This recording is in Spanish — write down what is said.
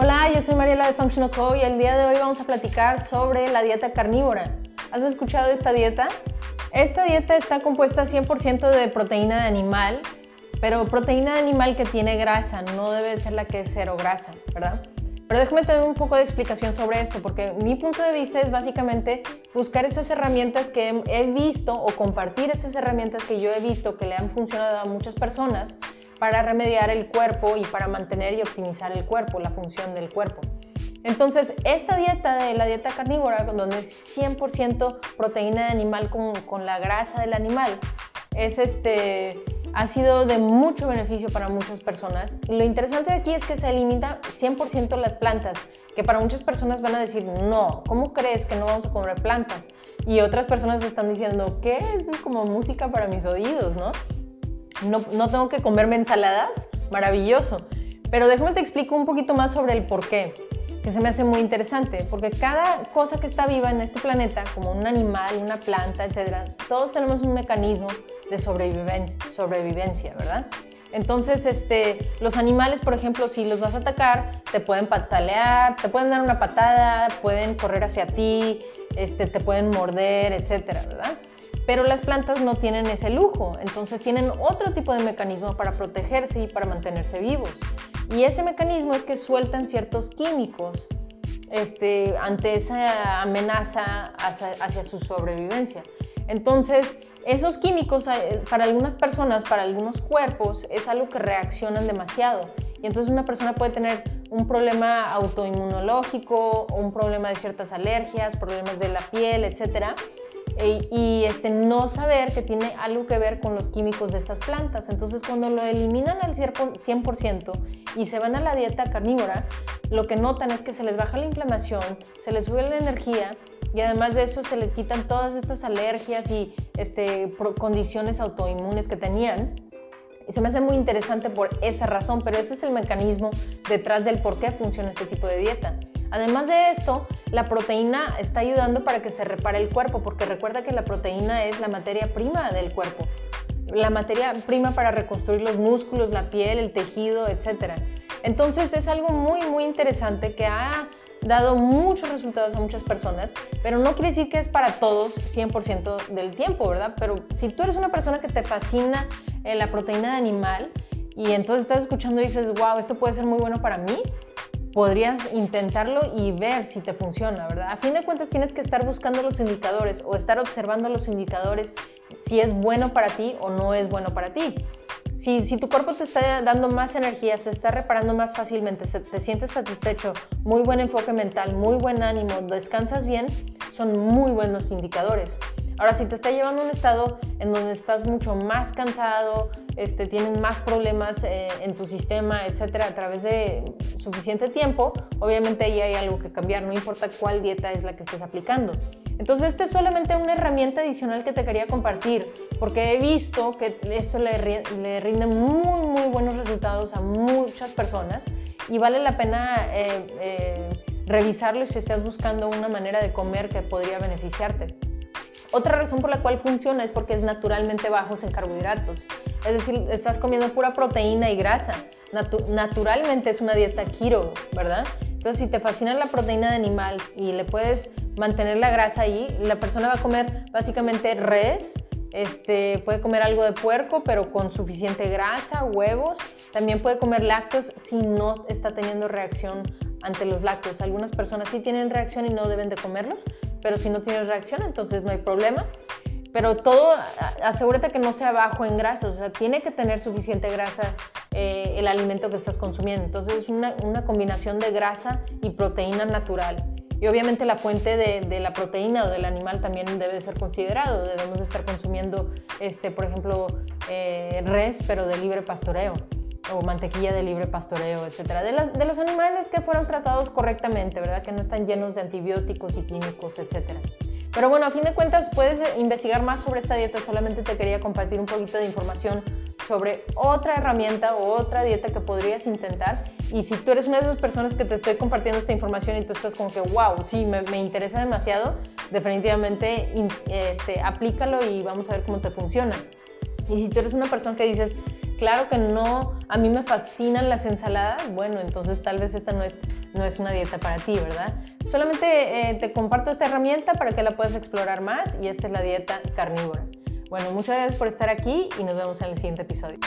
Hola, yo soy Mariela de Functional Co y el día de hoy vamos a platicar sobre la dieta carnívora. ¿Has escuchado de esta dieta? Esta dieta está compuesta 100% de proteína de animal, pero proteína de animal que tiene grasa, no debe ser la que es cero grasa, ¿verdad? Pero déjame tener un poco de explicación sobre esto, porque mi punto de vista es básicamente buscar esas herramientas que he visto o compartir esas herramientas que yo he visto que le han funcionado a muchas personas para remediar el cuerpo y para mantener y optimizar el cuerpo, la función del cuerpo. Entonces, esta dieta de la dieta carnívora, donde es 100% proteína de animal con, con, la grasa del animal, es este, ha sido de mucho beneficio para muchas personas. Lo interesante aquí es que se elimina 100% las plantas, que para muchas personas van a decir, no, ¿cómo crees que no vamos a comer plantas? Y otras personas están diciendo, ¿qué? Eso es como música para mis oídos, ¿no? No, no tengo que comerme ensaladas, maravilloso. Pero déjame te explico un poquito más sobre el por qué, que se me hace muy interesante, porque cada cosa que está viva en este planeta, como un animal, una planta, etcétera, todos tenemos un mecanismo de sobrevivencia, sobrevivencia ¿verdad? Entonces, este, los animales, por ejemplo, si los vas a atacar, te pueden patalear, te pueden dar una patada, pueden correr hacia ti, este, te pueden morder, etcétera, ¿verdad? Pero las plantas no tienen ese lujo, entonces tienen otro tipo de mecanismo para protegerse y para mantenerse vivos. Y ese mecanismo es que sueltan ciertos químicos este, ante esa amenaza hacia, su sobrevivencia. Entonces, esos químicos eh, para algunas personas, para algunos cuerpos, es algo que reaccionan demasiado. Y entonces una persona puede tener un problema autoinmunológico, un problema de ciertas alergias, problemas de la piel, etc. E, y este, no saber que tiene algo que ver con los químicos de estas plantas. Entonces cuando lo eliminan al 100% y se van a la dieta carnívora, lo que notan es que se les baja la inflamación, se les sube la energía y además de eso se les quitan todas estas alergias y este, condiciones autoinmunes que tenían. Y se me hace muy interesante por esa razón, pero ese es el mecanismo detrás del por qué funciona este tipo de dieta. Además de esto, la proteína está ayudando para que se repare el cuerpo, porque recuerda que la proteína es la materia prima del cuerpo, la materia prima para reconstruir los músculos, la piel, el tejido, etc. Entonces es algo muy, muy interesante que ha dado muchos resultados a muchas personas, pero no quiere decir que es para todos 100% del tiempo, ¿verdad? Pero si tú eres una persona que te fascina eh, la proteína de animal y entonces estás escuchando y dices, wow, esto puede ser muy bueno para mí, podrías intentarlo y ver si te funciona, ¿verdad? A fin de cuentas tienes que estar buscando los indicadores o estar observando los indicadores si es bueno para ti o no es bueno para ti. Si, si, tu cuerpo te está dando más energía, se está reparando más fácilmente, se, te sientes satisfecho, muy buen enfoque mental, muy buen ánimo, descansas bien, son muy buenos indicadores. Ahora, si te está llevando a un estado en donde estás mucho más cansado, este, tienen más problemas eh, en tu sistema, etcétera, a través de suficiente tiempo, obviamente ahí hay algo que cambiar, no importa cuál dieta es la que estés aplicando. Entonces, esta es solamente una herramienta adicional que te quería compartir, porque he visto que esto le, le rinde muy, muy buenos resultados a muchas personas y vale la pena eh, eh, revisarlo si estás buscando una manera de comer que podría beneficiarte. Otra razón por la cual funciona es porque es naturalmente bajos en carbohidratos. Es decir, estás comiendo pura proteína y grasa. naturalmente es una dieta keto, ¿verdad? Entonces, si te fascina la proteína de animal y le puedes mantener la grasa ahí, la persona va a comer básicamente res, este, puede comer algo de puerco, pero con suficiente grasa, huevos. También puede comer lácteos si no está teniendo reacción ante los lácteos. Algunas personas sí tienen reacción y no deben de comerlos, pero si no tienes reacción, entonces no hay problema. Pero todo, asegúrate que no sea bajo en grasa, o sea, tiene que tener suficiente grasa eh, el alimento que estás consumiendo. Entonces es una, una, combinación de grasa y proteína natural. Y obviamente la fuente de, de, la proteína o del animal también debe ser considerado. Debemos estar consumiendo, este, por ejemplo, eh, res, pero de libre pastoreo o mantequilla de libre pastoreo, etcétera, de, de, los animales que fueron tratados correctamente, ¿verdad? Que no están llenos de antibióticos y químicos, etcétera. Pero bueno, a fin de cuentas puedes investigar más sobre esta dieta, solamente te quería compartir un poquito de información sobre otra herramienta o otra dieta que podrías intentar. Y si tú eres una de esas personas que te estoy compartiendo esta información y tú estás como que, wow, sí, me, me interesa demasiado, definitivamente este, aplícalo y vamos a ver cómo te funciona. Y si tú eres una persona que dices, Claro que no, a mí me fascinan las ensaladas, bueno, entonces tal vez esta no es no es una dieta para ti, ¿verdad? Solamente eh, te comparto esta herramienta para que la puedas explorar más y esta es la dieta carnívora. Bueno, muchas gracias por estar aquí y nos vemos en el siguiente episodio.